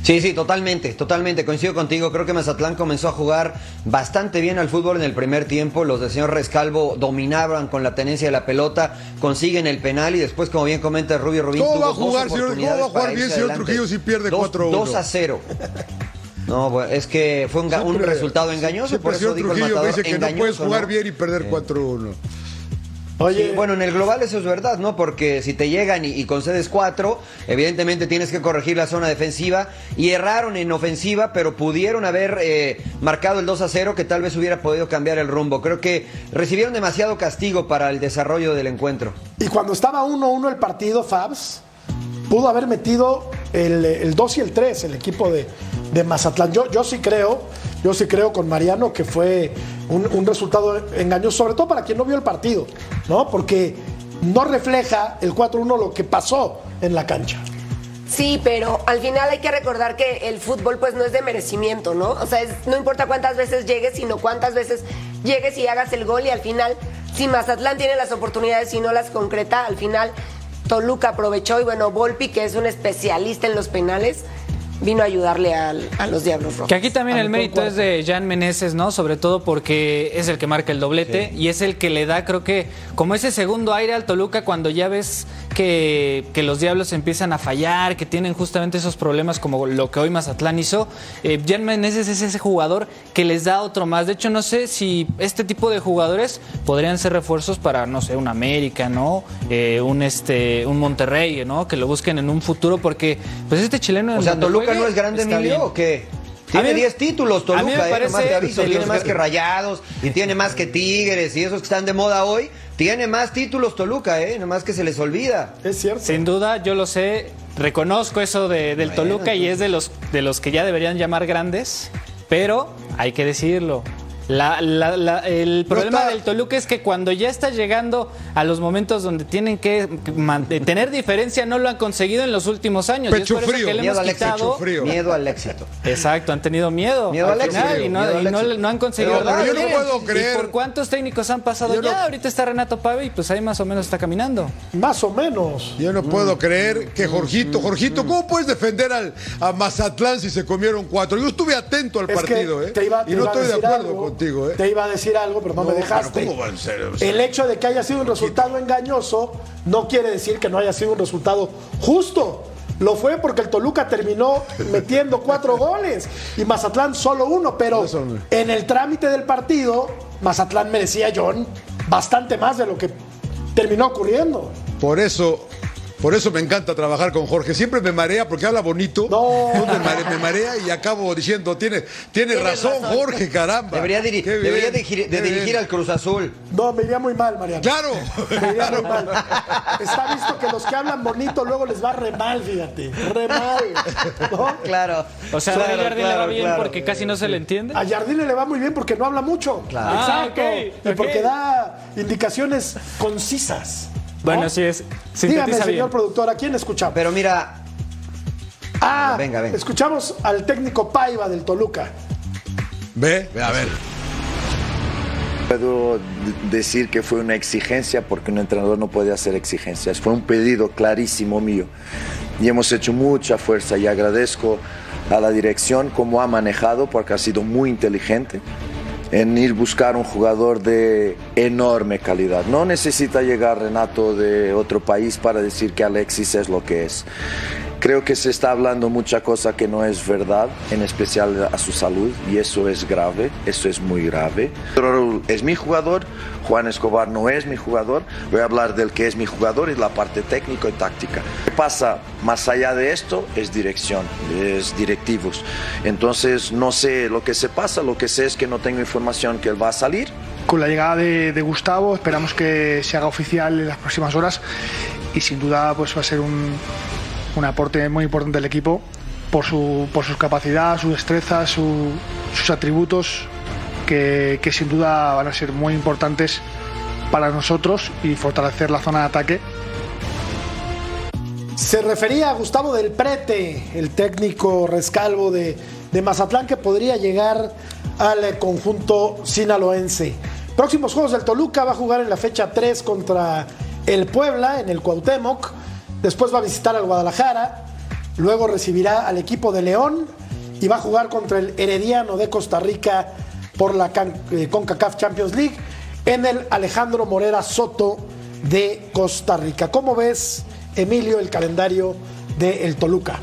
Sí, sí, totalmente, totalmente, coincido contigo. Creo que Mazatlán comenzó a jugar bastante bien al fútbol en el primer tiempo. Los del señor Rescalvo dominaban con la tenencia de la pelota, consiguen el penal y después, como bien comenta Rubio Rubín, ¿Cómo tuvo va a jugar, señor? ¿Cómo va a jugar bien, señor adelante. Trujillo, si pierde Dos- 4-1? 2 a 0. No, es que fue un, ga- un Siempre- resultado engañoso, siempre por eso señor dijo el Trujillo matador, dice que no puedes jugar ¿no? bien y perder 4-1. Oye, Sí, bueno, en el global eso es verdad, ¿no? Porque si te llegan y, y concedes cuatro, evidentemente tienes que corregir la zona defensiva. Y erraron en ofensiva, pero pudieron haber eh, marcado el 2 a 0, que tal vez hubiera podido cambiar el rumbo. Creo que recibieron demasiado castigo para el desarrollo del encuentro. y cuando estaba 1-1 el partido, Fabs, pudo haber metido el, el 2 y el 3, el equipo de, de Mazatlán. Yo, yo sí creo, yo sí creo con Mariano que fue un, resultado engañoso, sobre todo para quien no vio el partido, ¿no? Porque no refleja el 4-1 lo que pasó en la cancha. Sí, pero al final hay que recordar que el fútbol pues no es de merecimiento, ¿no? O sea, no importa cuántas veces llegues, sino cuántas veces llegues y hagas el gol y al final, si Mazatlán tiene las oportunidades y no las concreta, al final Toluca aprovechó y bueno, Volpi, que es un especialista en los penales, vino a ayudarle al- a los Diablos Rojos. Que aquí también el mérito es de Jan Meneses, ¿no? Sobre todo porque es el que marca el doblete y es el que le da, creo que, como ese segundo aire al Toluca cuando ya ves que, que los Diablos empiezan a fallar, que tienen justamente esos problemas como lo que hoy Mazatlán hizo. Eh, Jan Meneses es ese jugador que les da otro más. De hecho, no sé si este tipo de jugadores podrían ser refuerzos para, no sé, un América, ¿no? Eh, un, este, un Monterrey, ¿no? Que lo busquen en un futuro porque, pues este chileno... en O sea, donde ¿Toluca no es grande, Emilio, o qué? Tiene mí- 10 títulos a mí me Toluca, eh, te aviso, tiene los más que- Rayados y tiene más que Tigres y esos que están de moda hoy. Tiene más títulos Toluca, ¿eh? Nomás que se les olvida. Es cierto. Sin duda, yo lo sé, reconozco eso de- del Bueno, Toluca y es de los, de los que ya deberían llamar grandes, pero hay que decirlo. La- la- la- el problema está- del Toluca es que cuando ya está llegando a los momentos donde tienen que man- tener diferencia, no lo han conseguido en los últimos años. Y es Pecho por eso frío, que le Miedo hemos al éxito. quitado. frío. Miedo al éxito. Exacto, han tenido miedo. Miedo al al final éxito, y no, miedo al y no, éxito. no han conseguido Pero, nada. yo no puedo ¿Y creer- por cuántos técnicos han pasado Yo no- ya? Ahorita está Renato Pave y pues ahí más o menos está caminando. Más o menos. Yo no Mm. puedo creer que Jorgito, Jorgito, ¿cómo puedes defender al, a Mazatlán si se comieron cuatro? Yo estuve atento al Es partido, ¿eh? te iba- y no estoy de acuerdo algo. Contigo, ¿eh? Te iba a decir algo, pero no, me dejaste. pero ¿cómo va a ser? O sea, el hecho de que haya sido un resultado engañoso no quiere decir que no haya sido un resultado justo. Lo fue porque el Toluca terminó [LAUGHS] metiendo cuatro goles y Mazatlán solo uno, pero en el trámite del partido, Mazatlán merecía, John, bastante más de lo que terminó ocurriendo. Por eso, por eso me encanta trabajar con Jorge. Siempre me marea porque habla bonito. No. me, marea, me marea y acabo diciendo, tiene, tiene Tienes razón, razón. Jorge, caramba. Debería, diri- Qué bien, debería dirigir, de qué dirigir bien. al Cruz Azul. No, me iría muy mal, Mariano. Claro. Me iría muy mal. Está visto que los que hablan bonito luego les va re mal, fíjate. Re mal. ¿no? Claro. O sea, a Claro, David Jardín le va bien claro. porque casi no se le entiende. A Jardine le va muy bien porque no habla mucho. Claro. Exacto. Ah, ok, Y porque da indicaciones concisas. ¿No? Bueno, así es. Dígame, señor bien. productor, ¿a quién escuchamos? Pero mira, ah, venga, venga. escuchamos al técnico Paiva del Toluca. Ve, ve, a ver. Puedo decir que fue una exigencia porque un entrenador no puede hacer exigencias. Fue un pedido clarísimo mío y hemos hecho mucha fuerza y agradezco a la dirección cómo ha manejado porque ha sido muy inteligente en ir buscar un jugador de enorme calidad. No necesita llegar Renato de otro país para decir que Alexis es lo que es. Creo que se está hablando mucha cosa que no es verdad, en especial a su salud, y eso es grave, eso es muy grave. Raúl es mi jugador, Juan Escobar no es mi jugador, voy a hablar del que es mi jugador y la parte técnica y táctica. Que pasa más allá de esto es dirección, es directivos. Entonces no sé lo que se pasa, lo que sé es que no tengo información que él va a salir, Con la llegada de, de Gustavo esperamos que se haga oficial en las próximas horas y sin duda pues va a ser un, un aporte muy importante del equipo por su, por su capacidad, su destreza, su- sus atributos que, que sin duda van a ser muy importantes para nosotros y fortalecer la zona de ataque Se refería a Gustavo del Prete, el técnico rescalvo de, de Mazatlán que podría llegar al conjunto sinaloense. Próximos juegos del Toluca va a jugar en la fecha 3 contra el Puebla en el Cuauhtémoc. Después va a visitar al Guadalajara. Luego recibirá al equipo de León y va a jugar contra el Herediano de Costa Rica por la eh, CONCACAF Champions League en el Alejandro Morera Soto de Costa Rica. ¿Cómo ves, Emilio, el calendario del Toluca?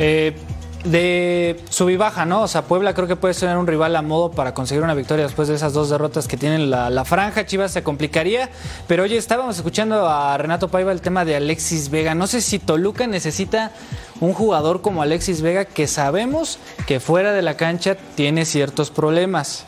Eh, de sub baja, ¿no? O sea, Puebla creo que puede ser un rival a modo para conseguir una victoria después de esas dos derrotas que tienen la, la franja. Chivas se complicaría. Pero oye, estábamos escuchando a Renato Paiva el tema de Alexis Vega. No sé si Toluca necesita un jugador como Alexis Vega que sabemos que fuera de la cancha tiene ciertos problemas.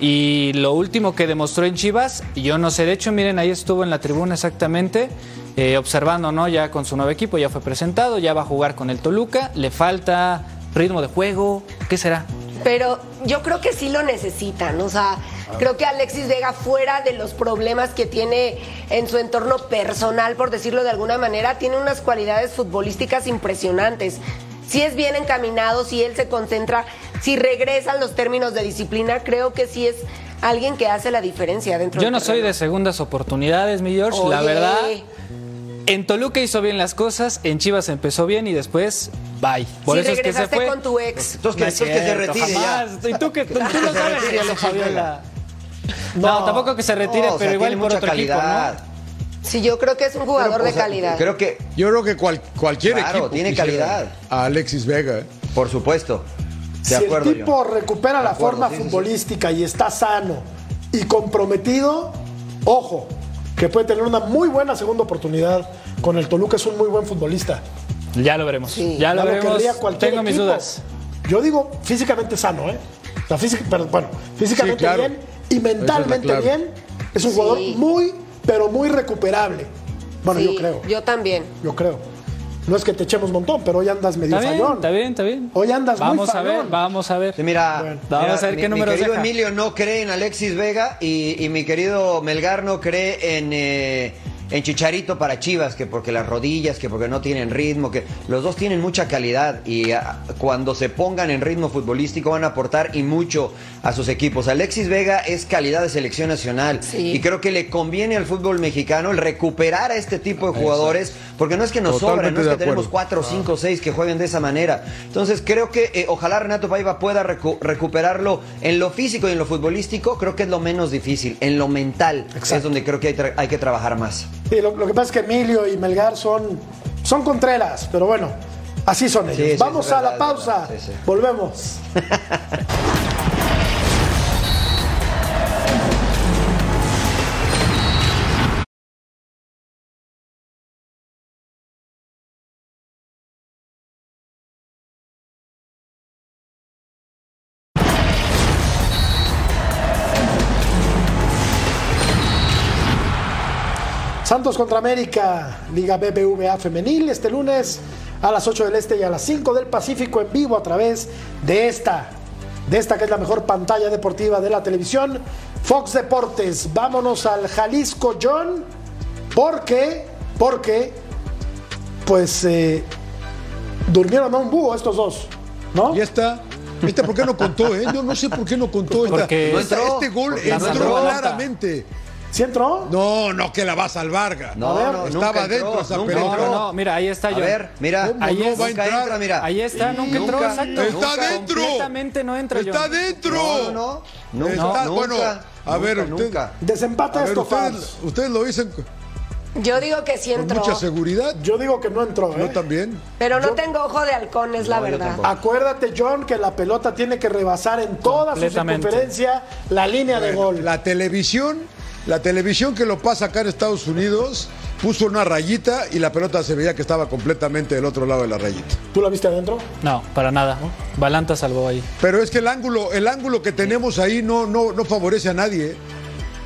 Y lo último que demostró en Chivas, yo no sé, de hecho, miren, ahí estuvo en la tribuna exactamente, eh, observando, ¿no? Ya con su nuevo equipo, ya fue presentado, ya va a jugar con el Toluca, le falta ritmo de juego, ¿qué será? Pero yo creo que sí lo necesitan, o sea, creo que Alexis Vega fuera de los problemas que tiene en su entorno personal, por decirlo de alguna manera, tiene unas cualidades futbolísticas impresionantes. Si es bien encaminado, si él se concentra, si regresan los términos de disciplina, creo que sí es alguien que hace la diferencia dentro Yo del no soy de segundas oportunidades, mi George, la verdad. En Toluca hizo bien las cosas, en Chivas empezó bien y después, bye. Por si eso es que se regresaste fue. con tu ex. entonces que, No es entonces que se cierto, retire ya. Y tú [LAUGHS] que tú, lo sabes, Fabiola. No, tampoco que se retire, No, o sea, pero igual tiene por mucha otro calidad. equipo, Sí, yo creo que es un jugador Pero, de o sea, calidad. Creo que, Yo creo que cual- cualquier Claro, equipo tiene calidad. A Alexis Vega. ¿eh? por supuesto. De si acuerdo, el tipo John. recupera De la acuerdo, forma sí, sí, sí. futbolística y está sano y comprometido, ojo, que puede tener una muy buena segunda oportunidad con el Toluca, es un muy buen futbolista. Ya lo veremos. Sí. Ya lo veremos. Tengo mis equipo. dudas. Yo digo físicamente sano, ¿eh? O sea, física- pero, bueno, físicamente Sí, claro. bien y mentalmente es la bien. Es un Sí. jugador muy, pero muy recuperable. Bueno, Sí, yo creo. Yo también. Yo creo. No es que te echemos montón, pero hoy andas medio Está bien, fallón. está bien, está bien. Hoy andas muy vamos a ver, fallón. vamos a ver. Sí, mira, Bueno, vamos mira, a ver qué mi, mi querido deja. Emilio no cree en Alexis Vega y, y mi querido Melgar no cree en, eh, en Chicharito para Chivas, que porque las rodillas, que porque no tienen ritmo, que los dos tienen mucha calidad y ah, cuando se pongan en ritmo futbolístico van a aportar y mucho a sus equipos. Alexis Vega es calidad de selección nacional Sí. y creo que le conviene al fútbol mexicano el recuperar a este tipo de jugadores, porque no es que nos Totalmente sobren, no es que tenemos cuatro, cinco, seis que jueguen de esa manera. Entonces creo que eh, ojalá Renato Paiva pueda recu- recuperarlo en lo físico y en lo futbolístico, creo que es lo menos difícil, en lo mental Exacto. es donde creo que hay, tra- hay que trabajar más. Sí, lo, lo que pasa es que Emilio y Melgar son, son contreras, pero bueno, así son ellos. Sí, sí, Vamos a verdad, la pausa. verdad, sí, sí. Volvemos. [LAUGHS] Santos contra América, Liga BBVA Femenil, este lunes a las 8 del Este y a las 5 del Pacífico en vivo a través de esta, de esta que es la mejor pantalla deportiva de la televisión, Fox Deportes. Vámonos al Jalisco John, porque, porque, pues, eh, durmieron a un búho estos dos, ¿no? Y esta, esta, ¿por qué no contó? Eh? Yo no sé por qué no contó. Esta, Porque- esta- este gol entró. claramente. ¿Sí entró? No, no, que la va a salvar. No, A ver, no, estaba dentro esa nunca pelota. No, entró. no, no, mira, ahí está A yo. ver, mira, ¿Cómo Ahí no es- va a nunca entrar? entra, mira. Ahí está, nunca entró, Nunca. exacto. Está Nunca. dentro. Completamente no entra, Está John. dentro. No, no, Está- nunca, bueno, a ver, nunca, usted- nunca. Desempata A ver, esto, ustedes, ustedes lo dicen con Yo digo que sí entró. mucha seguridad. Yo digo que no entró, Yo ¿eh? también. Pero no tengo ojo de halcón, es la No, yo verdad. Acuérdate, John, que la pelota tiene que rebasar en toda su circunferencia la línea de gol. La televisión, la televisión que lo pasa acá en Estados Unidos puso una rayita y la pelota se veía que estaba completamente del otro lado de la rayita. ¿Tú la viste adentro? No, para nada. Balanta salvó ahí. Pero es que el ángulo, el ángulo que tenemos ahí no, no, no favorece a nadie. ¿eh?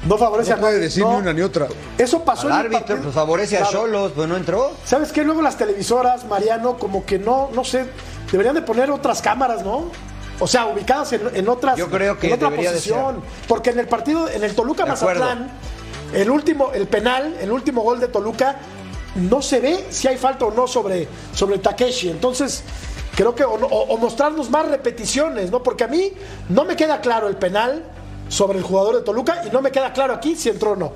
No favorece No a puede nadie, decir no. ni una ni otra. Eso pasó Al en el árbitro pues, favorece a. Cholos, pues no entró. ¿Sabes qué? Luego las televisoras, Mariano, como que no, no sé, deberían de poner otras cámaras, ¿no? O sea, ubicadas en, en otras Yo creo que en otra posición. Porque en el partido, en el Toluca. Mazatlán, el último, el penal, el último gol de Toluca, no se ve si hay falta o no sobre, sobre Takeshi. Entonces, creo que, o, o- o mostrarnos más repeticiones, ¿no? Porque a mí no me queda claro el penal sobre el jugador de Toluca y no me queda claro aquí si entró o no.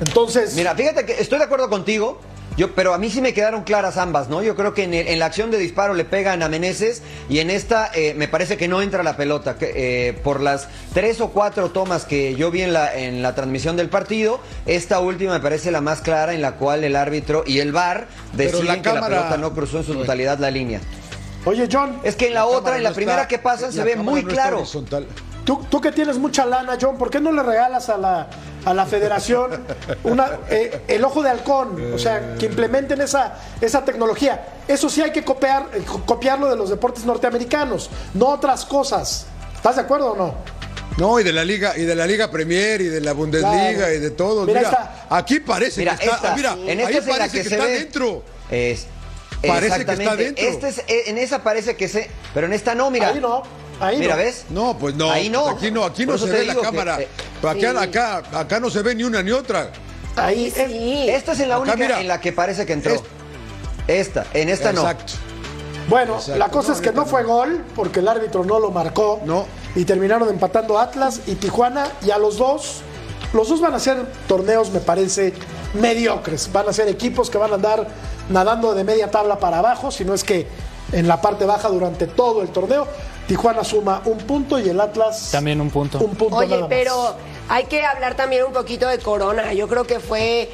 Entonces, Mira, fíjate que estoy de acuerdo contigo, yo, pero a mí sí me quedaron claras ambas, ¿no? Yo creo que en, el- en la acción de disparo le pegan a Meneses y en esta eh, me parece que no entra la pelota. Que, eh, por las tres o cuatro tomas que yo vi en la, en la transmisión del partido, esta última me parece la más clara en la cual el árbitro y el VAR deciden la que la pelota no cruzó en su totalidad la línea. oye, John, Es que en la, otra, en la no primera está- que pasan, se la ve muy no claro. horizontal. Tú, tú que tienes mucha lana, John, ¿por qué no le regalas a la, a la federación una, eh, el ojo de halcón? O sea, que implementen esa, esa tecnología. Eso sí hay que copiar, eh, co- copiarlo de los deportes norteamericanos, no otras cosas. ¿Estás de acuerdo o no? No, y de la Liga, y de la Liga Premier, y de la Bundesliga, Claro. y de todos. Mira, Mira, está. aquí parece Mira, que está. esta, mira, en esta ahí es parece que, está ve. dentro. Es, Parece que está exactamente. dentro. Este es- eh, en esa parece que se. Pero en esta no, mira. Ahí no, ahí Mira, no. ¿ves? No, pues no. Ahí no. Aquí no, aquí no se ve la que, cámara. eh, acá, sí. acá, acá no se ve ni una ni otra. Ahí es- Sí. Esta es en la Acá, única mira. en la que parece que entró. Es- Esta, en esta no. Exacto. Bueno, Exacto. la cosa No, es que no fue gol, porque el árbitro no lo marcó. No. Y terminaron empatando Atlas y Tijuana. Y a los dos, los dos van a ser torneos, me parece, mediocres. Van a ser equipos que van a andar nadando de media tabla para abajo, si no es que en la parte baja durante todo el torneo. Tijuana suma un punto y el Atlas También un punto. Un punto Oye, nada más. pero hay que hablar también un poquito de Corona. Yo creo que fue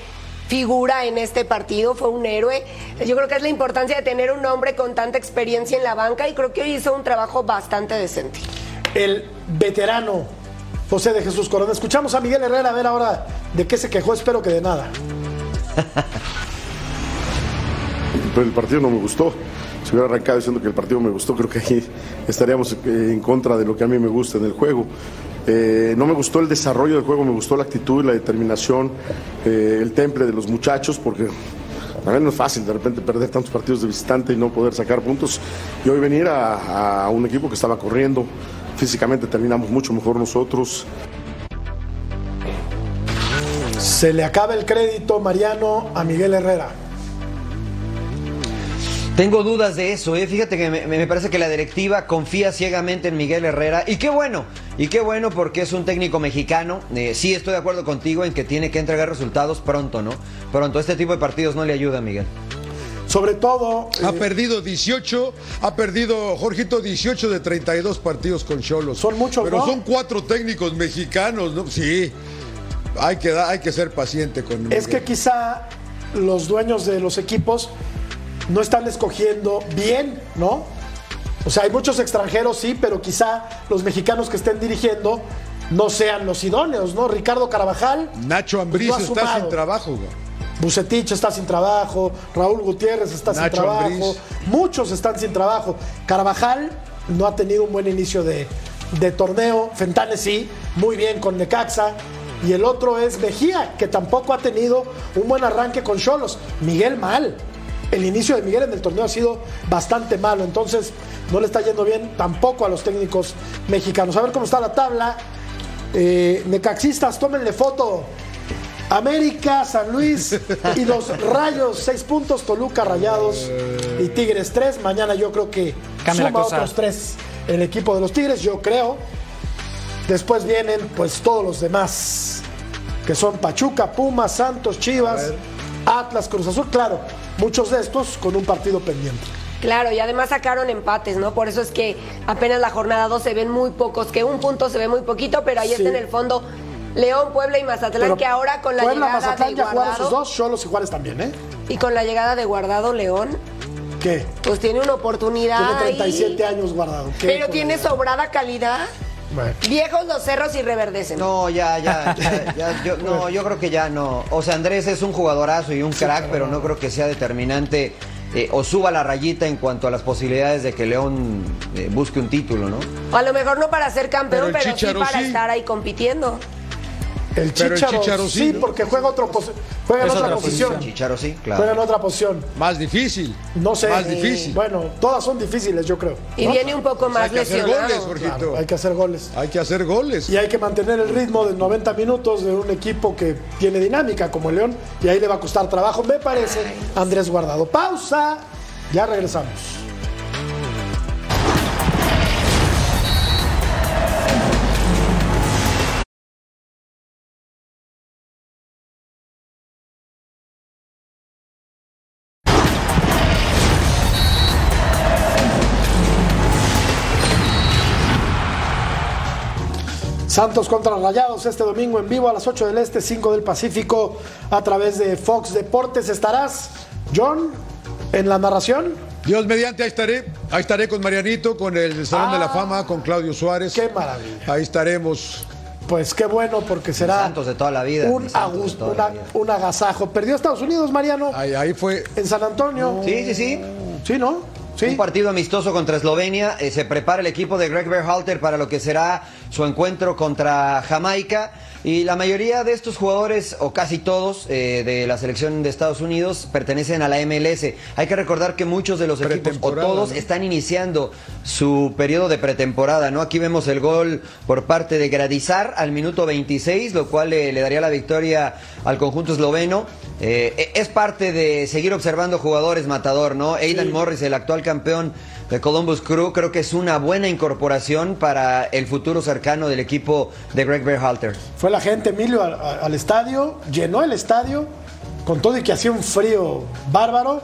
figura en este partido, fue un héroe. Yo creo que es la importancia de tener un hombre con tanta experiencia en la banca y creo que hoy hizo un trabajo bastante decente. el veterano José de Jesús Corona. Escuchamos a Miguel Herrera a ver ahora de qué se quejó, espero que de nada. [LAUGHS] Pero el partido no me gustó. Si hubiera arrancado diciendo que el partido me gustó, creo que ahí estaríamos eh, en contra de lo que a mí me gusta en el juego. Eh, no me gustó el desarrollo del juego, me gustó la actitud, la determinación, eh, el temple de los muchachos, porque también no es fácil de repente perder tantos partidos de visitante y no poder sacar puntos. Y hoy venir a, a un equipo que estaba corriendo, físicamente terminamos mucho mejor nosotros. Se le acaba el crédito, Mariano, a Miguel Herrera. Tengo dudas de eso, ¿eh? fíjate que me, me parece que la directiva confía ciegamente en Miguel Herrera y qué bueno, y qué bueno porque es un técnico mexicano. Eh, sí estoy de acuerdo contigo en que tiene que entregar resultados pronto, ¿no? Pronto, este tipo de partidos no le ayuda a Miguel. Sobre todo. Ha eh, perdido 18, ha perdido, Jorgito, 18 de 32 partidos con Cholos. Son muchos, Pero ¿no? son cuatro técnicos mexicanos, ¿no? Sí. Hay que, hay que ser paciente con Es que quizá los dueños de los equipos no están escogiendo bien, ¿no? O sea, hay muchos extranjeros, sí, pero quizá los mexicanos que estén dirigiendo no sean los idóneos, ¿no? Ricardo Carvajal, Nacho Ambriz no está sin trabajo, güey. Bucetich está sin trabajo, Raúl Gutiérrez está sin trabajo, Ambriz. muchos están sin trabajo. Carvajal no ha tenido un buen inicio de, de torneo, Fentane sí, muy bien con Necaxa. Y el otro es Mejía, que tampoco ha tenido un buen arranque con Cholos. Miguel mal. El inicio de Miguel en el torneo ha sido bastante malo, entonces no le está yendo bien tampoco a los técnicos mexicanos. A ver cómo está la tabla. Eh, necaxistas, tómenle foto. América, San Luis y los [LAUGHS] Rayos, seis puntos, Toluca, Rayados y Tigres, tres. Mañana yo creo que Cambia suma otros tres el equipo de los Tigres, yo creo. Después vienen pues todos los demás, que son Pachuca, Pumas, Santos, Chivas, Atlas, Cruz Azul, claro, muchos de estos con un partido pendiente. Claro, y además sacaron empates, ¿no? Por eso es que apenas la jornada 2 se ven muy pocos, que un punto se ve muy poquito, pero ahí Sí. está en el fondo León, Puebla y Mazatlán, Pero que ahora con la Puebla, llegada Mazatlán de ya jugaron sus Guardado dos, Cholos y Juárez también, ¿eh? y con la llegada de Guardado León, ¿Qué? pues tiene una oportunidad Tiene ahí. 37 años guardado. ¿Qué Pero tiene sobrada calidad. Bueno. Viejos los cerros y reverdecen. No, ya, ya, ya, [LAUGHS] ya, yo, no, yo creo que ya no. O sea, Andrés es un jugadorazo y un crack, pero no creo que sea determinante eh, o suba la rayita en cuanto a las posibilidades de que León eh, busque un título, ¿no? A lo mejor no para ser campeón, Pero pero, sí para sí. estar ahí compitiendo. El Pero el Chicharo, sí, sí, ¿no? porque juega, otro juega en otra, otra posición. posición. Chicharo sí, Juega en claro. otra posición. Más difícil. No sé. Más difícil. Bueno, todas son difíciles, yo creo. Y ¿no? viene un poco más hay que hacer lesionado. goles, Jorgito. Claro, hay que hacer goles. Hay que hacer goles. Y hay que mantener el ritmo de 90 minutos de un equipo que tiene dinámica como el León. Y ahí le va a costar trabajo, me parece, Andrés Guardado. Pausa. Ya regresamos. Santos contra Rayados este domingo en vivo a las 8 del Este, 5 del Pacífico a través de Fox Deportes. ¿Estarás, John, en la narración? Dios mediante, ahí estaré. Ahí estaré con Marianito, con el Salón de la Ah. Fama, con Claudio Suárez. Qué maravilla. Ahí estaremos. Pues qué bueno porque será Santos de toda la vida, un, agus- toda una- la vida. un agasajo. Perdió Estados Unidos, Mariano, Ahí, ahí fue. en San Antonio. Sí, sí, sí. Sí, ¿no? Sí. Un partido amistoso contra Eslovenia. Eh, se prepara el equipo de Greg Berhalter para lo que será su encuentro contra Jamaica. Y la mayoría de estos jugadores, o casi todos, eh, de la selección de Estados Unidos pertenecen a la MLS. Hay que recordar que muchos de los equipos, o todos, están iniciando su periodo de pretemporada. ¿no? Aquí vemos el gol por parte de Gradizar al minuto 26, lo cual eh, le daría la victoria al conjunto esloveno. Eh, es parte de seguir observando jugadores matador, ¿no? Aidan Morris, el actual campeón de Columbus Crew, creo que es una buena incorporación para el futuro cercano del equipo de Greg Berhalter. Fue la gente, Emilio, al, al estadio, llenó el estadio, con todo y que hacía un frío bárbaro,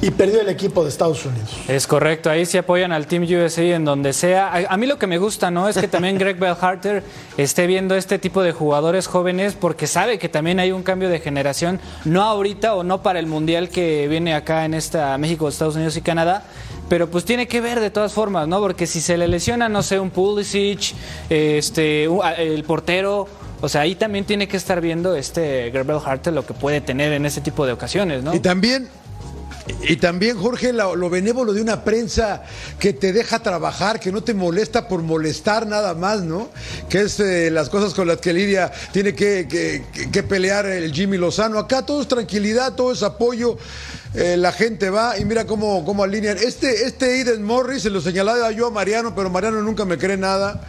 y perdió el equipo de Estados Unidos. Es correcto, ahí sí apoyan al Team USA en donde sea. A, a mí lo que me gusta, ¿no? Es que también Greg Bellharter esté viendo este tipo de jugadores jóvenes porque sabe que también hay un cambio de generación, no ahorita o no para el Mundial que viene acá en esta México, Estados Unidos y Canadá. Pero pues tiene que ver de todas formas, ¿no? Porque si se le lesiona, no sé, un Pulisic, este, un- a- el portero, o sea, ahí también tiene que estar viendo este Greg Bellharter lo que puede tener en ese tipo de ocasiones, ¿no? Y también Y también, Jorge, lo, lo, benévolo de una prensa que te deja trabajar, que no te molesta por molestar nada más, ¿no? Que es eh, las cosas con las que Lidia tiene que, que, que, pelear el Jimmy Lozano. Acá todo es tranquilidad, todo es apoyo. Eh, la gente va y mira cómo, cómo alinean. Este, este Eden Morris se lo señalaba yo a Mariano, pero Mariano nunca me cree nada.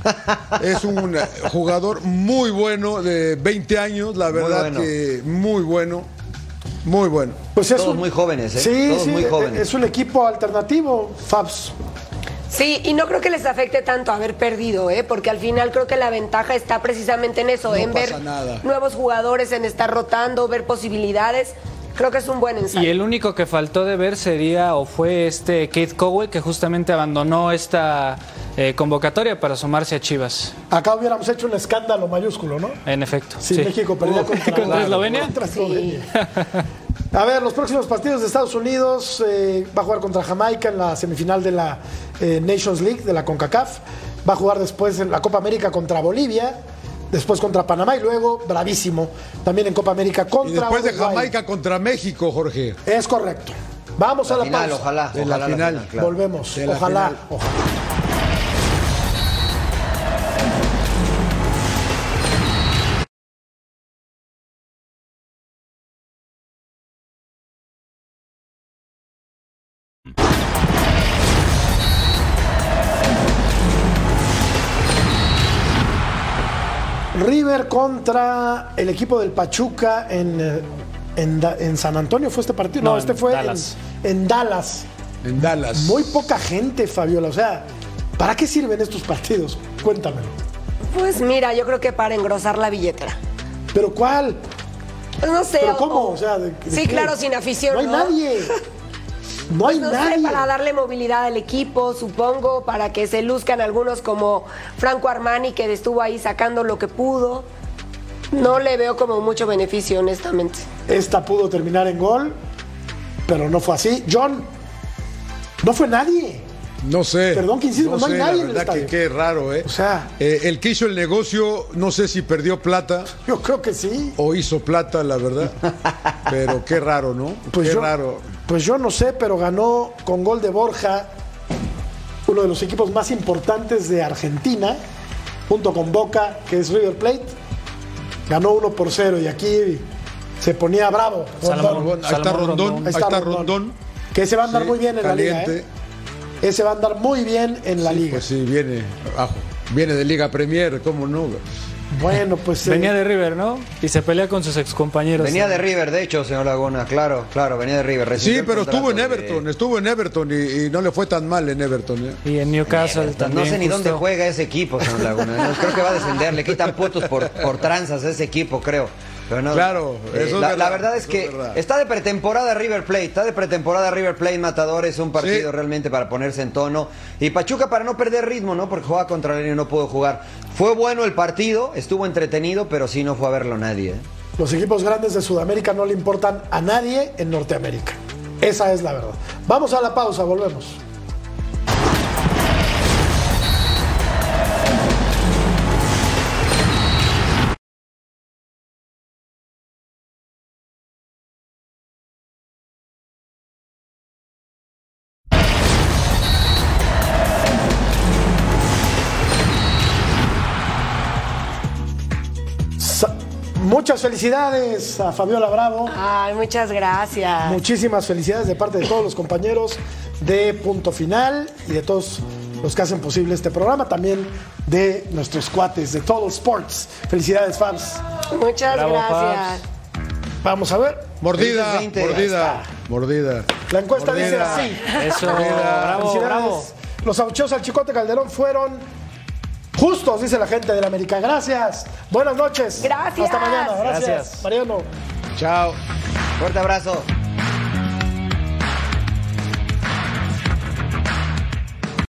[LAUGHS] es un jugador muy bueno, de 20 años, la verdad que muy bueno. Muy bueno. Pues es Todos muy jóvenes, ¿eh? Sí, Todos sí, muy jóvenes. Es un equipo alternativo, Fabs. Sí, y no creo que les afecte tanto haber perdido, ¿eh? porque al final creo que la ventaja está precisamente en eso, No en ver nada. nuevos jugadores, en estar rotando, ver posibilidades. Creo que es un buen ensayo. Y el único que faltó de ver sería o fue este Keith Cowell que justamente abandonó esta eh, convocatoria para sumarse a Chivas. Acá hubiéramos hecho un escándalo mayúsculo, ¿no? En efecto. Si sí. México perdía Uh, contra, ¿Contra Eslovenia? contra Eslovenia. [LAUGHS] A ver, los próximos partidos de Estados Unidos eh, va a jugar contra Jamaica en la semifinal de la eh, Nations League de la CONCACAF. Va a jugar después en la Copa América contra Bolivia, después contra Panamá y luego, bravísimo, también en Copa América Y contra después de. Jamaica contra México, Jorge. Es correcto. Vamos a la final, pausa. ojalá. De la ojalá final. claro. Volvemos. De la Ojalá, final. ojalá. River contra el equipo del Pachuca en, eh, en, San Antonio fue este partido. No, No, este fue en- Dallas. En, Dallas. En Dallas. Muy poca gente, Fabiola. O sea, ¿para qué sirven estos partidos? Cuéntamelo. Pues mira, yo creo que para engrosar la billetera. ¿Pero cuál? No sé. ¿Pero o- cómo? O sea, ¿de- de sí, qué? claro, sin afición. No hay ¿no? nadie. [LAUGHS] No hay Pues no nadie. sé, para darle movilidad al equipo, supongo, para que se luzcan algunos como Franco Armani, que estuvo ahí sacando lo que pudo. No le veo como mucho beneficio, honestamente. Esta pudo terminar en gol, pero no fue así. John, no fue nadie. No sé. Perdón que insista, no hay sé, nadie la en el verdad que estadio. qué raro, ¿eh? O sea- Eh, el que hizo el negocio, no sé si perdió plata [LAUGHS] Yo creo que sí. o hizo plata, la verdad. [LAUGHS] Pero qué raro, ¿no? Pues qué yo, raro. Pues yo no sé, pero ganó con gol de Borja, uno de los equipos más importantes de Argentina, junto con Boca, que es River Plate. Ganó 1 por 0 y aquí se ponía bravo. Salomón. Rondón. Ahí está Rondón, Rondón. ahí está Rondón. Que se va a andar Sí, muy bien en la liga. ¿eh? Ese va a andar muy bien en la Sí, liga. Pues sí, viene, abajo. viene de Liga Premier, ¿cómo no? Bueno, pues. eh, Venía de River, ¿no? Y se pelea con sus excompañeros. Venía de River, de hecho, señor Laguna, claro, claro, venía de River. recibió Sí, pero estuvo en de- Everton, estuvo en Everton y, y no le fue tan mal en Everton. ¿eh? Y en Newcastle Everton, también. no sé ni justo. dónde juega ese equipo, señor Laguna. Creo que va a descender. Le quitan puntos por, por tranzas a ese equipo, creo. No, Claro, eh, eso es la, verdad, la verdad es eso que es verdad. está de pretemporada River Plate. Está de pretemporada River Plate Matador. Es un partido Sí. realmente para ponerse en tono. Y Pachuca para no perder ritmo, ¿no? Porque juega contra el y no pudo jugar. Fue bueno el partido, estuvo entretenido, pero sí no fue a verlo nadie. ¿eh? Los equipos grandes de Sudamérica no le importan a nadie en Norteamérica. Esa es la verdad. Vamos a la pausa, volvemos. Muchas felicidades a Fabiola Bravo. Ay, muchas gracias. Muchísimas felicidades de parte de todos los compañeros de Punto Final y de todos los que hacen posible este programa, también de nuestros cuates de Total Sports. Felicidades, fans. Muchas Bravo, gracias. Vamos a ver. Mordida, 20, ahí mordida, mordida. La encuesta dice así. Eso, bravo, Felicidades. bravo. Los auchos al Chicote Calderón fueron justos, dice la gente de la América. Gracias. Buenas noches. Gracias. Hasta mañana. Gracias. Gracias. Mariano. Chao. Fuerte abrazo.